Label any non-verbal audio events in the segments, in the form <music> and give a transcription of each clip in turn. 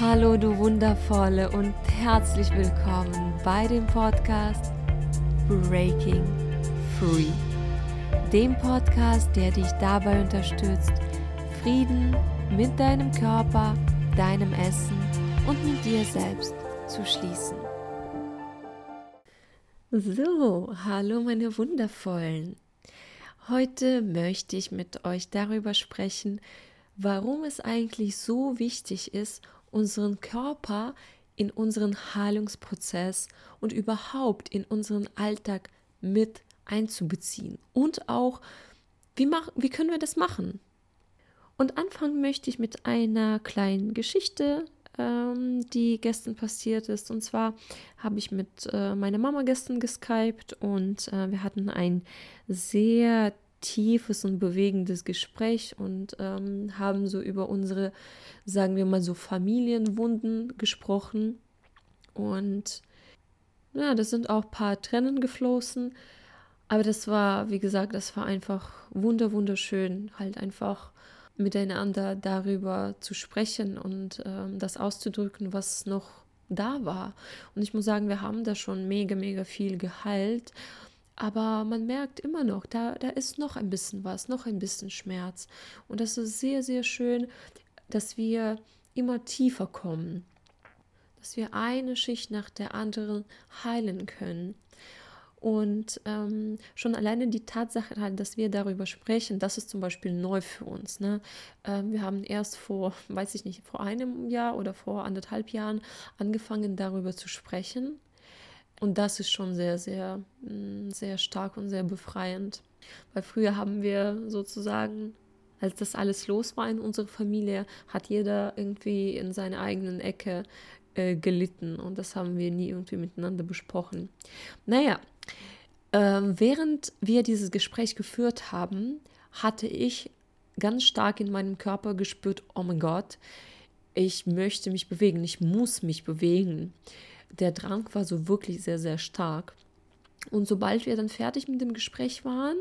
Hallo du wundervolle und herzlich willkommen bei dem Podcast Breaking Free. Dem Podcast, der dich dabei unterstützt, Frieden mit deinem Körper, deinem Essen und mit dir selbst zu schließen. So, hallo meine wundervollen. Heute möchte ich mit euch darüber sprechen, warum es eigentlich so wichtig ist, unseren Körper in unseren Heilungsprozess und überhaupt in unseren Alltag mit einzubeziehen. Und auch, wie, mach, wie können wir das machen? Und anfangen möchte ich mit einer kleinen Geschichte, ähm, die gestern passiert ist. Und zwar habe ich mit äh, meiner Mama gestern geskypt und äh, wir hatten ein sehr tiefes und bewegendes Gespräch und ähm, haben so über unsere, sagen wir mal so, Familienwunden gesprochen. Und ja, das sind auch ein paar Tränen geflossen. Aber das war, wie gesagt, das war einfach wunder, wunderschön, halt einfach miteinander darüber zu sprechen und ähm, das auszudrücken, was noch da war. Und ich muss sagen, wir haben da schon mega, mega viel geheilt. Aber man merkt immer noch, da, da ist noch ein bisschen was, noch ein bisschen Schmerz. Und das ist sehr, sehr schön, dass wir immer tiefer kommen, dass wir eine Schicht nach der anderen heilen können. Und ähm, schon alleine die Tatsache halt, dass wir darüber sprechen, das ist zum Beispiel neu für uns. Ne? Ähm, wir haben erst vor, weiß ich nicht, vor einem Jahr oder vor anderthalb Jahren angefangen, darüber zu sprechen. Und das ist schon sehr, sehr, mm, sehr stark und sehr befreiend. Weil früher haben wir sozusagen, als das alles los war in unserer Familie, hat jeder irgendwie in seiner eigenen Ecke äh, gelitten. Und das haben wir nie irgendwie miteinander besprochen. Naja, äh, während wir dieses Gespräch geführt haben, hatte ich ganz stark in meinem Körper gespürt, oh mein Gott, ich möchte mich bewegen, ich muss mich bewegen der Drang war so wirklich sehr, sehr stark. Und sobald wir dann fertig mit dem Gespräch waren,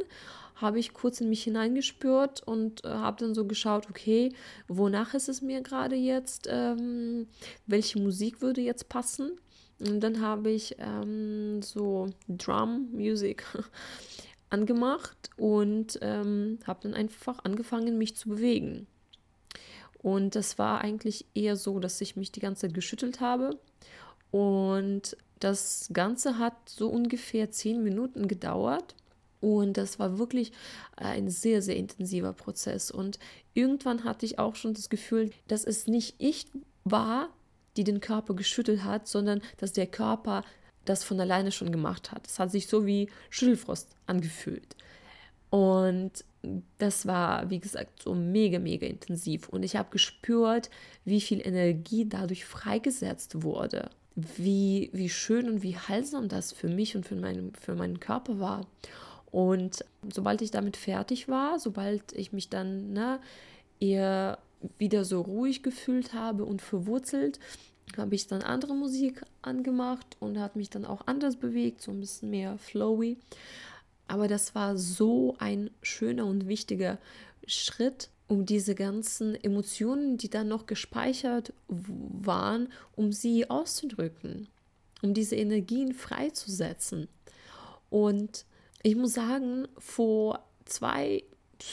habe ich kurz in mich hineingespürt und äh, habe dann so geschaut, okay, wonach ist es mir gerade jetzt? Ähm, welche Musik würde jetzt passen? Und dann habe ich ähm, so Drum Music <laughs> angemacht und ähm, habe dann einfach angefangen, mich zu bewegen. Und das war eigentlich eher so, dass ich mich die ganze Zeit geschüttelt habe und das Ganze hat so ungefähr zehn Minuten gedauert. Und das war wirklich ein sehr, sehr intensiver Prozess. Und irgendwann hatte ich auch schon das Gefühl, dass es nicht ich war, die den Körper geschüttelt hat, sondern dass der Körper das von alleine schon gemacht hat. Es hat sich so wie Schüttelfrost angefühlt. Und das war, wie gesagt, so mega, mega intensiv. Und ich habe gespürt, wie viel Energie dadurch freigesetzt wurde wie, wie schön und wie heilsam das für mich und für, mein, für meinen Körper war. Und sobald ich damit fertig war, sobald ich mich dann ne, eher wieder so ruhig gefühlt habe und verwurzelt, habe ich dann andere Musik angemacht und hat mich dann auch anders bewegt, so ein bisschen mehr flowy. Aber das war so ein schöner und wichtiger Schritt, um diese ganzen Emotionen, die dann noch gespeichert waren, um sie auszudrücken, um diese Energien freizusetzen. Und ich muss sagen, vor zwei,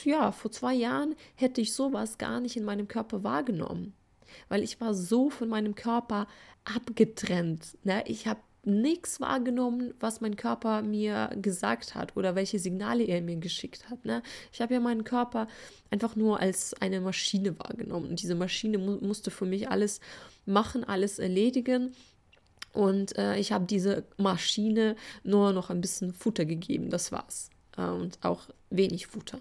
ja, vor zwei Jahren hätte ich sowas gar nicht in meinem Körper wahrgenommen, weil ich war so von meinem Körper abgetrennt. Ne? Ich habe nichts wahrgenommen, was mein Körper mir gesagt hat oder welche Signale er mir geschickt hat. Ne? Ich habe ja meinen Körper einfach nur als eine Maschine wahrgenommen. Und diese Maschine mu musste für mich alles machen, alles erledigen. Und äh, ich habe diese Maschine nur noch ein bisschen Futter gegeben, das war's. Äh, und auch wenig Futter.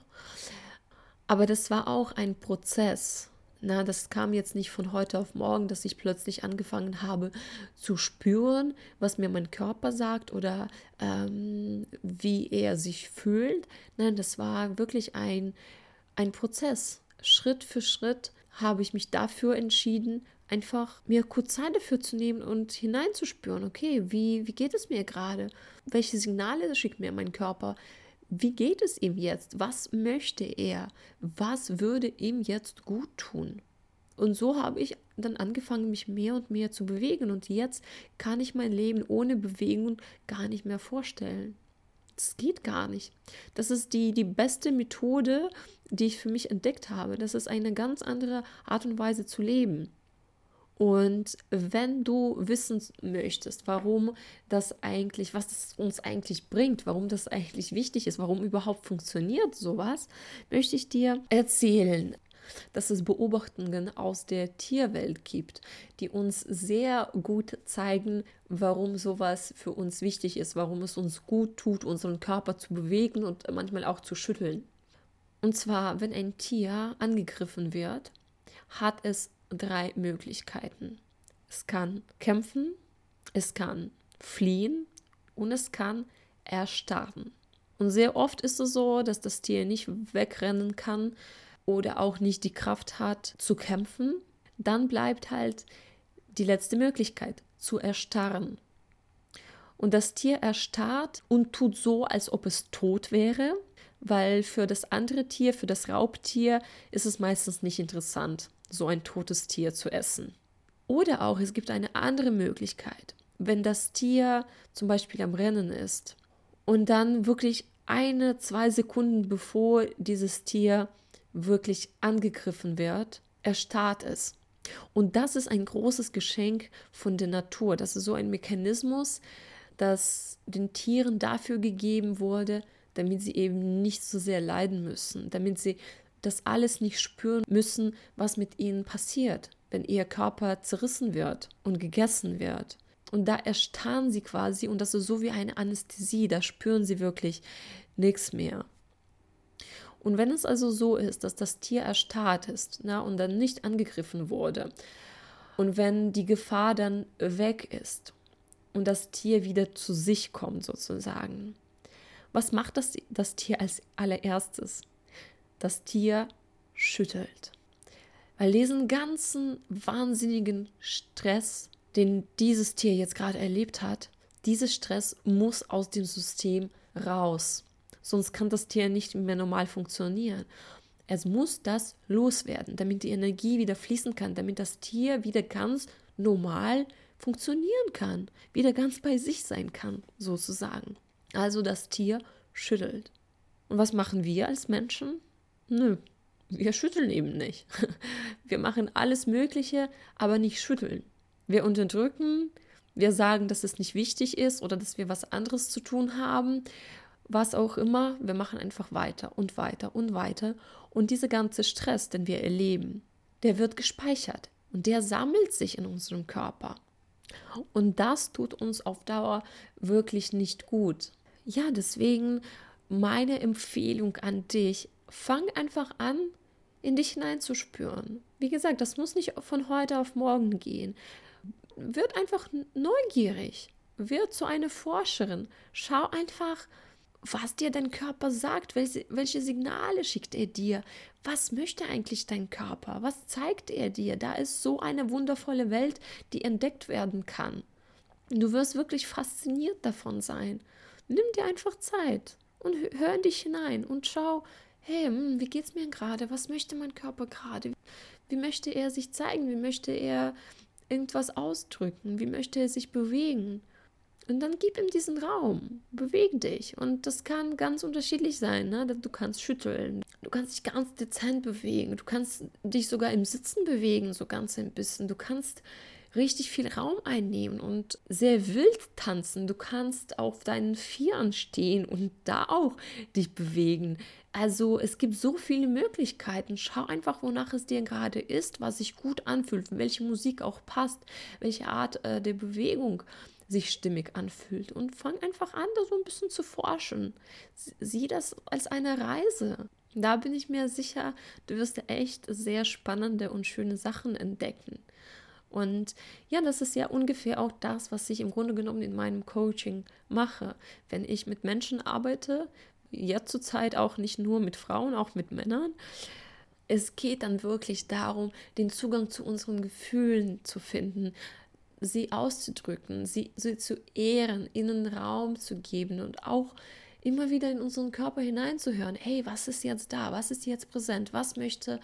Aber das war auch ein Prozess. Na, das kam jetzt nicht von heute auf morgen, dass ich plötzlich angefangen habe zu spüren, was mir mein Körper sagt oder ähm, wie er sich fühlt. Nein, das war wirklich ein, ein Prozess. Schritt für Schritt habe ich mich dafür entschieden, einfach mir kurz Zeit dafür zu nehmen und hineinzuspüren, okay, wie, wie geht es mir gerade? Welche Signale schickt mir mein Körper? Wie geht es ihm jetzt? Was möchte er? Was würde ihm jetzt gut tun? Und so habe ich dann angefangen, mich mehr und mehr zu bewegen. Und jetzt kann ich mein Leben ohne Bewegung gar nicht mehr vorstellen. Das geht gar nicht. Das ist die, die beste Methode, die ich für mich entdeckt habe. Das ist eine ganz andere Art und Weise zu leben. Und wenn du wissen möchtest, warum das eigentlich, was das uns eigentlich bringt, warum das eigentlich wichtig ist, warum überhaupt funktioniert sowas, möchte ich dir erzählen, dass es Beobachtungen aus der Tierwelt gibt, die uns sehr gut zeigen, warum sowas für uns wichtig ist, warum es uns gut tut, unseren Körper zu bewegen und manchmal auch zu schütteln. Und zwar, wenn ein Tier angegriffen wird, hat es drei Möglichkeiten. Es kann kämpfen, es kann fliehen und es kann erstarren. Und sehr oft ist es so, dass das Tier nicht wegrennen kann oder auch nicht die Kraft hat zu kämpfen. Dann bleibt halt die letzte Möglichkeit, zu erstarren. Und das Tier erstarrt und tut so, als ob es tot wäre, weil für das andere Tier, für das Raubtier, ist es meistens nicht interessant so ein totes Tier zu essen. Oder auch es gibt eine andere Möglichkeit, wenn das Tier zum Beispiel am Rennen ist und dann wirklich eine, zwei Sekunden bevor dieses Tier wirklich angegriffen wird, erstarrt es. Und das ist ein großes Geschenk von der Natur. Das ist so ein Mechanismus, das den Tieren dafür gegeben wurde, damit sie eben nicht so sehr leiden müssen, damit sie das alles nicht spüren müssen, was mit ihnen passiert, wenn ihr Körper zerrissen wird und gegessen wird. Und da erstarren sie quasi und das ist so wie eine Anästhesie, da spüren sie wirklich nichts mehr. Und wenn es also so ist, dass das Tier erstarrt ist na, und dann nicht angegriffen wurde und wenn die Gefahr dann weg ist und das Tier wieder zu sich kommt sozusagen, was macht das, das Tier als allererstes? Das Tier schüttelt. Weil diesen ganzen wahnsinnigen Stress, den dieses Tier jetzt gerade erlebt hat, dieser Stress muss aus dem System raus. Sonst kann das Tier nicht mehr normal funktionieren. Es muss das loswerden, damit die Energie wieder fließen kann, damit das Tier wieder ganz normal funktionieren kann, wieder ganz bei sich sein kann, sozusagen. Also das Tier schüttelt. Und was machen wir als Menschen? Nö, wir schütteln eben nicht. <laughs> Wir machen alles Mögliche, aber nicht schütteln. Wir unterdrücken, wir sagen, dass es nicht wichtig ist oder dass wir was anderes zu tun haben, was auch immer. Wir machen einfach weiter und weiter und weiter. Und dieser ganze Stress, den wir erleben, der wird gespeichert und der sammelt sich in unserem Körper. Und das tut uns auf Dauer wirklich nicht gut. Ja, deswegen meine Empfehlung an dich, fang einfach an, in dich hineinzuspüren. Wie gesagt, das muss nicht von heute auf morgen gehen. Wird einfach neugierig. Wird zu einer Forscherin. Schau einfach, was dir dein Körper sagt, welche, welche Signale schickt er dir, was möchte eigentlich dein Körper, was zeigt er dir. Da ist so eine wundervolle Welt, die entdeckt werden kann. Du wirst wirklich fasziniert davon sein. Nimm dir einfach Zeit und hör in dich hinein und schau, hey, hm, wie geht's mir gerade? Was möchte mein Körper gerade? Wie möchte er sich zeigen? Wie möchte er irgendwas ausdrücken? Wie möchte er sich bewegen? Und dann gib ihm diesen Raum, beweg dich. Und das kann ganz unterschiedlich sein. Ne? Du kannst schütteln, du kannst dich ganz dezent bewegen, du kannst dich sogar im Sitzen bewegen, so ganz ein bisschen. Du kannst richtig viel Raum einnehmen und sehr wild tanzen. Du kannst auf deinen Vieren stehen und da auch dich bewegen. Also es gibt so viele Möglichkeiten. Schau einfach, wonach es dir gerade ist, was sich gut anfühlt, welche Musik auch passt, welche Art äh, der Bewegung sich stimmig anfühlt und fang einfach an, da so ein bisschen zu forschen. Sieh das als eine Reise. Da bin ich mir sicher, du wirst echt sehr spannende und schöne Sachen entdecken. Und ja, das ist ja ungefähr auch das, was ich im Grunde genommen in meinem Coaching mache. Wenn ich mit Menschen arbeite, jetzt zur Zeit auch nicht nur mit Frauen, auch mit Männern, es geht dann wirklich darum, den Zugang zu unseren Gefühlen zu finden, sie auszudrücken, sie, sie zu ehren, ihnen Raum zu geben und auch immer wieder in unseren Körper hineinzuhören. Hey, was ist jetzt da? Was ist jetzt präsent? Was möchte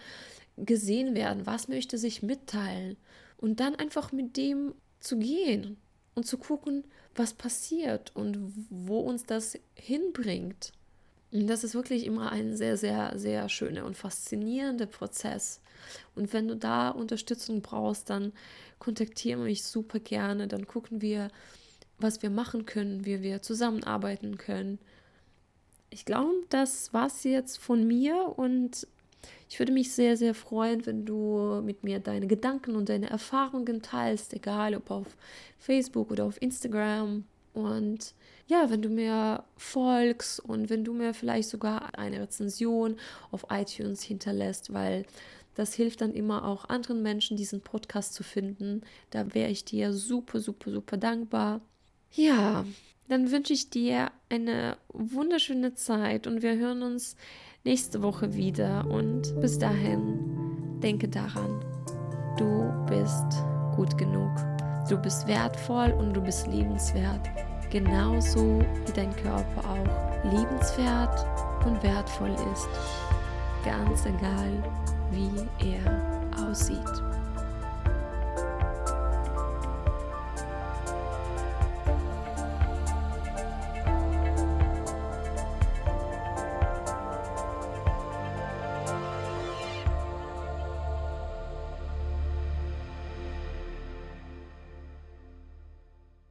gesehen werden, was möchte sich mitteilen und dann einfach mit dem zu gehen und zu gucken, was passiert und wo uns das hinbringt. Und das ist wirklich immer ein sehr, sehr, sehr schöner und faszinierender Prozess. Und wenn du da Unterstützung brauchst, dann kontaktiere mich super gerne. Dann gucken wir, was wir machen können, wie wir zusammenarbeiten können. Ich glaube, das war es jetzt von mir und ich würde mich sehr, sehr freuen, wenn du mit mir deine Gedanken und deine Erfahrungen teilst, egal ob auf Facebook oder auf Instagram. Und ja, wenn du mir folgst und wenn du mir vielleicht sogar eine Rezension auf iTunes hinterlässt, weil das hilft dann immer auch anderen Menschen, diesen Podcast zu finden. Da wäre ich dir super, super, super dankbar. Ja, dann wünsche ich dir eine wunderschöne Zeit und wir hören uns nächste Woche wieder. Und bis dahin, denke daran, du bist gut genug. Du bist wertvoll und du bist liebenswert. Genauso wie dein Körper auch liebenswert und wertvoll ist. Ganz egal, wie er aussieht.